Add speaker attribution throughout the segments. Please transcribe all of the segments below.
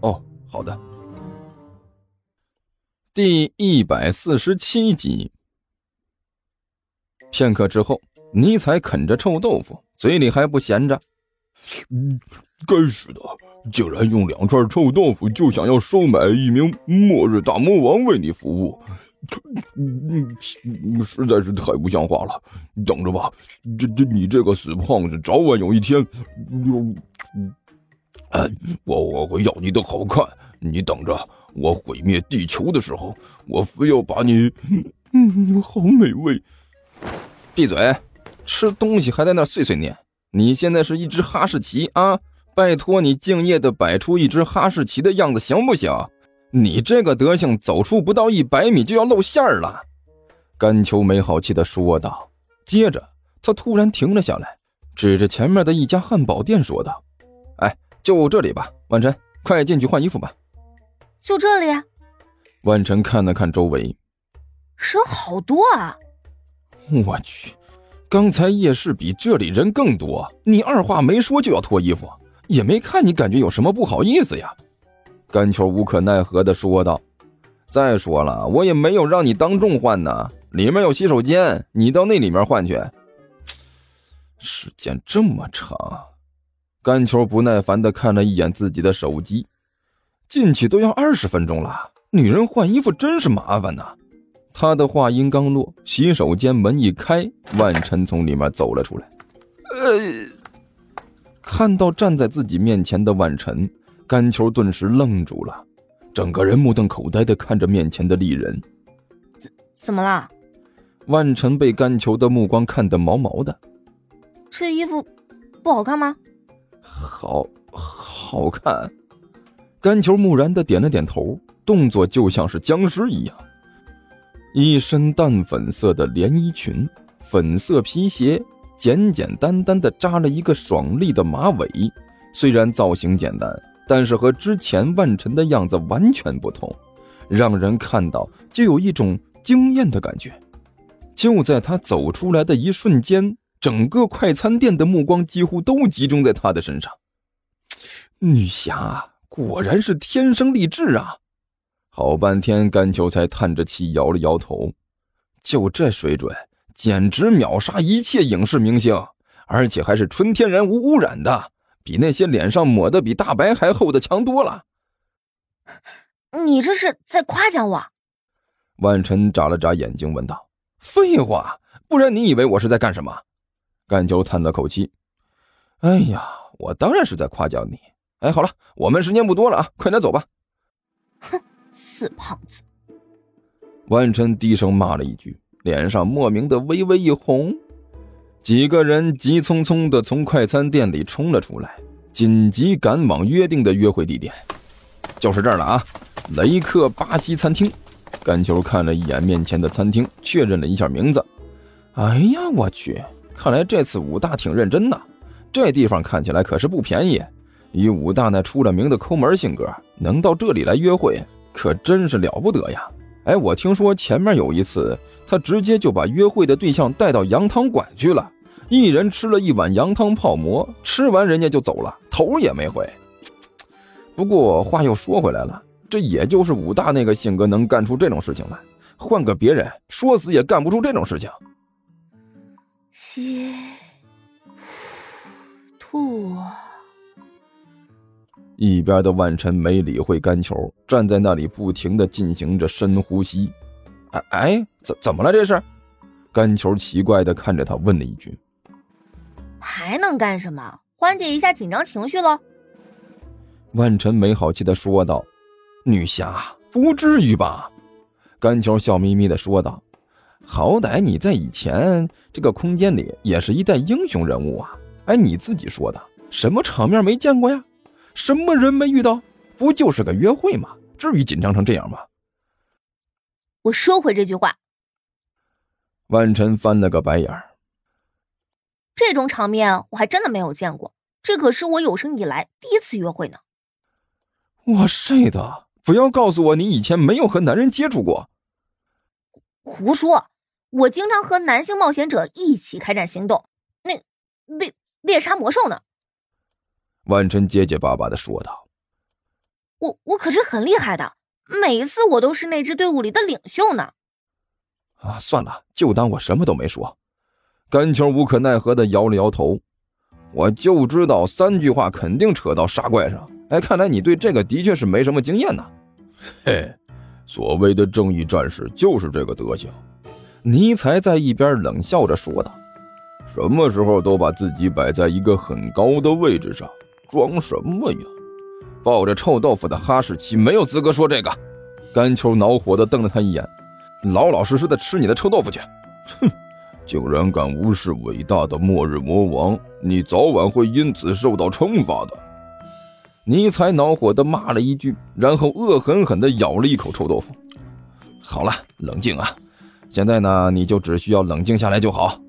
Speaker 1: 哦，好的。
Speaker 2: 第一百四十七集。片刻之后，尼采啃着臭豆腐，嘴里还不闲着。
Speaker 1: 该死的，竟然用两串臭豆腐就想要收买一名末日大魔王为你服务，实在是太不像话了。等着吧，这这你这个死胖子，早晚有一天，哎，我我会要你的好看。你等着，我毁灭地球的时候，我非要把你，嗯，好美味。
Speaker 2: 闭嘴，吃东西还在那碎碎念。你现在是一只哈士奇啊！拜托你敬业的摆出一只哈士奇的样子行不行？你这个德行，走出不到一百米就要露馅儿了。甘秋没好气的说道。接着他突然停了下来，指着前面的一家汉堡店说道：“哎，就这里吧，万晨，快进去换衣服吧。”
Speaker 3: 就这里。
Speaker 2: 万晨看了看周围，
Speaker 3: 人好多啊！
Speaker 2: 我去。刚才夜市比这里人更多，你二话没说就要脱衣服，也没看你感觉有什么不好意思呀？甘球无可奈何的说道。再说了，我也没有让你当众换呢，里面有洗手间，你到那里面换去。时间这么长，甘球不耐烦的看了一眼自己的手机，进去都要二十分钟了，女人换衣服真是麻烦呐。他的话音刚落，洗手间门一开，万晨从里面走了出来。呃，看到站在自己面前的万晨，甘球顿时愣住了，整个人目瞪口呆的看着面前的丽人。
Speaker 3: 怎怎么了？
Speaker 2: 万晨被甘球的目光看得毛毛的。
Speaker 3: 这衣服不好看吗？
Speaker 2: 好，好看。甘球木然的点了点头，动作就像是僵尸一样。一身淡粉色的连衣裙，粉色皮鞋，简简单单的扎了一个爽利的马尾。虽然造型简单，但是和之前万晨的样子完全不同，让人看到就有一种惊艳的感觉。就在他走出来的一瞬间，整个快餐店的目光几乎都集中在他的身上。女侠果然是天生丽质啊！好半天，甘秋才叹着气摇了摇头。就这水准，简直秒杀一切影视明星，而且还是纯天然无污染的，比那些脸上抹的比大白还厚的强多了。
Speaker 3: 你这是在夸奖我？
Speaker 2: 万晨眨了眨眼睛，问道：“废话，不然你以为我是在干什么？”甘秋叹了口气：“哎呀，我当然是在夸奖你。哎，好了，我们时间不多了啊，快点走吧。”
Speaker 3: 哼。死胖子！
Speaker 2: 万晨低声骂了一句，脸上莫名的微微一红。几个人急匆匆的从快餐店里冲了出来，紧急赶往约定的约会地点，就是这儿了啊！雷克巴西餐厅。甘球看了一眼面前的餐厅，确认了一下名字。哎呀，我去！看来这次武大挺认真呐。这地方看起来可是不便宜。以武大那出了名的抠门性格，能到这里来约会。可真是了不得呀！哎，我听说前面有一次，他直接就把约会的对象带到羊汤馆去了，一人吃了一碗羊汤泡馍，吃完人家就走了，头也没回。不过话又说回来了，这也就是武大那个性格能干出这种事情来，换个别人，说死也干不出这种事情。
Speaker 3: 吸，吐。
Speaker 2: 一边的万晨没理会甘球，站在那里不停的进行着深呼吸。哎哎，怎怎么了这是？甘球奇怪的看着他，问了一句：“
Speaker 3: 还能干什么？缓解一下紧张情绪喽。”
Speaker 2: 万晨没好气的说道：“女侠，不至于吧？”甘球笑眯眯的说道：“好歹你在以前这个空间里也是一代英雄人物啊！哎，你自己说的，什么场面没见过呀？”什么人没遇到？不就是个约会吗？至于紧张成这样吗？
Speaker 3: 我收回这句话。
Speaker 2: 万晨翻了个白眼儿。
Speaker 3: 这种场面我还真的没有见过，这可是我有生以来第一次约会呢。
Speaker 2: 我睡的！不要告诉我你以前没有和男人接触过。
Speaker 3: 胡说！我经常和男性冒险者一起开展行动，那猎猎杀魔兽呢。
Speaker 2: 万晨结结巴巴的说道：“
Speaker 3: 我我可是很厉害的，每一次我都是那支队伍里的领袖呢。”
Speaker 2: 啊，算了，就当我什么都没说。甘秋无可奈何的摇了摇头。我就知道三句话肯定扯到杀怪上。哎，看来你对这个的确是没什么经验呐。
Speaker 1: 嘿，所谓的正义战士就是这个德行。
Speaker 2: 尼才在一边冷笑着说道：“
Speaker 1: 什么时候都把自己摆在一个很高的位置上，装什么呀？
Speaker 2: 抱着臭豆腐的哈士奇没有资格说这个。”甘秋恼火地瞪了他一眼：“老老实实的吃你的臭豆腐去！”
Speaker 1: 哼，竟然敢无视伟大的末日魔王，你早晚会因此受到惩罚的。
Speaker 2: 尼才恼火地骂了一句，然后恶狠狠地咬了一口臭豆腐。好了，冷静啊！现在呢，你就只需要冷静下来就好。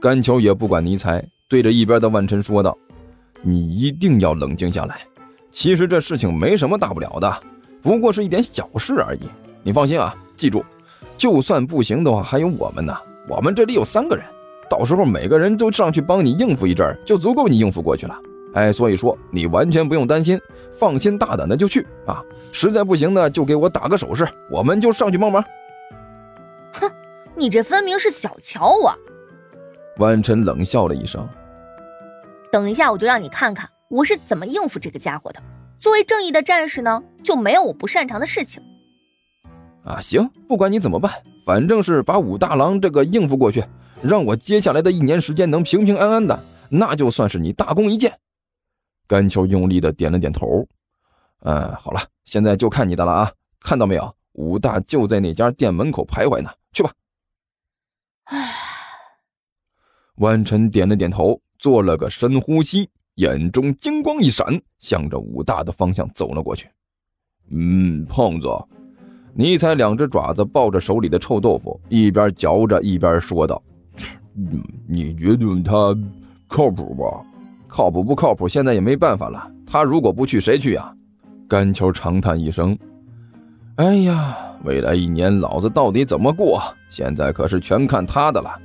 Speaker 2: 甘秋也不管尼才，对着一边的万晨说道：“你一定要冷静下来。其实这事情没什么大不了的，不过是一点小事而已。你放心啊，记住，就算不行的话，还有我们呢。我们这里有三个人，到时候每个人都上去帮你应付一阵，就足够你应付过去了。”哎，所以说你完全不用担心，放心大胆的就去啊！实在不行呢，就给我打个手势，我们就上去帮忙。
Speaker 3: 哼，你这分明是小瞧我！
Speaker 2: 万晨冷笑了一声。
Speaker 3: 等一下，我就让你看看我是怎么应付这个家伙的。作为正义的战士呢，就没有我不擅长的事情。
Speaker 2: 啊，行，不管你怎么办，反正是把武大郎这个应付过去，让我接下来的一年时间能平平安安的，那就算是你大功一件。甘秋用力的点了点头，嗯，好了，现在就看你的了啊！看到没有，武大就在那家店门口徘徊呢，去吧。
Speaker 3: 唉，
Speaker 2: 万晨点了点头，做了个深呼吸，眼中金光一闪，向着武大的方向走了过去。
Speaker 1: 嗯，胖子，
Speaker 2: 尼采两只爪子抱着手里的臭豆腐，一边嚼着一边说道：“，
Speaker 1: 你觉得他靠谱吧？”
Speaker 2: 靠谱不靠谱？现在也没办法了。他如果不去，谁去呀？甘秋长叹一声：“哎呀，未来一年老子到底怎么过？现在可是全看他的了。”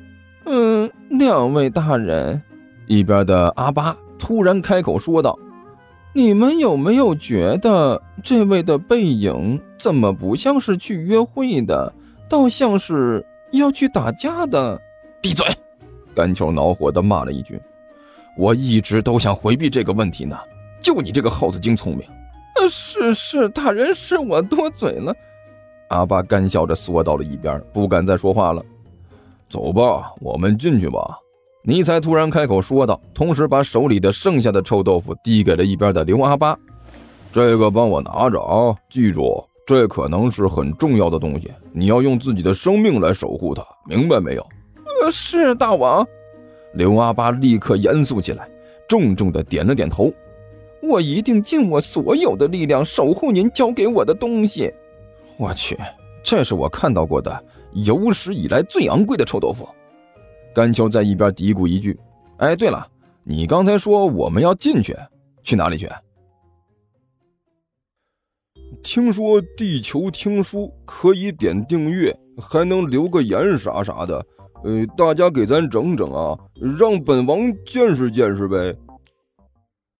Speaker 2: 嗯，两位大人，一边的阿巴突然开口说道：“你们有没有觉得这位的背影怎么不像是去约会的，倒像是要去打架的？”
Speaker 1: 闭嘴！
Speaker 2: 甘秋恼火地骂了一句。我一直都想回避这个问题呢，就你这个耗子精聪明。呃，是是，大人是我多嘴了。阿爸干笑着缩到了一边，不敢再说话了。
Speaker 1: 走吧，我们进去吧。
Speaker 2: 尼才突然开口说道，同时把手里的剩下的臭豆腐递给了一边的刘阿八。
Speaker 1: 这个帮我拿着啊，记住，这可能是很重要的东西，你要用自己的生命来守护它，明白没有？
Speaker 2: 呃，是大王。刘阿八立刻严肃起来，重重的点了点头：“我一定尽我所有的力量守护您交给我的东西。”我去，这是我看到过的有史以来最昂贵的臭豆腐。甘秋在一边嘀咕一句：“哎，对了，你刚才说我们要进去，去哪里去？”
Speaker 1: 听说地球听书可以点订阅，还能留个言啥啥的。呃，大家给咱整整啊，让本王见识见识呗。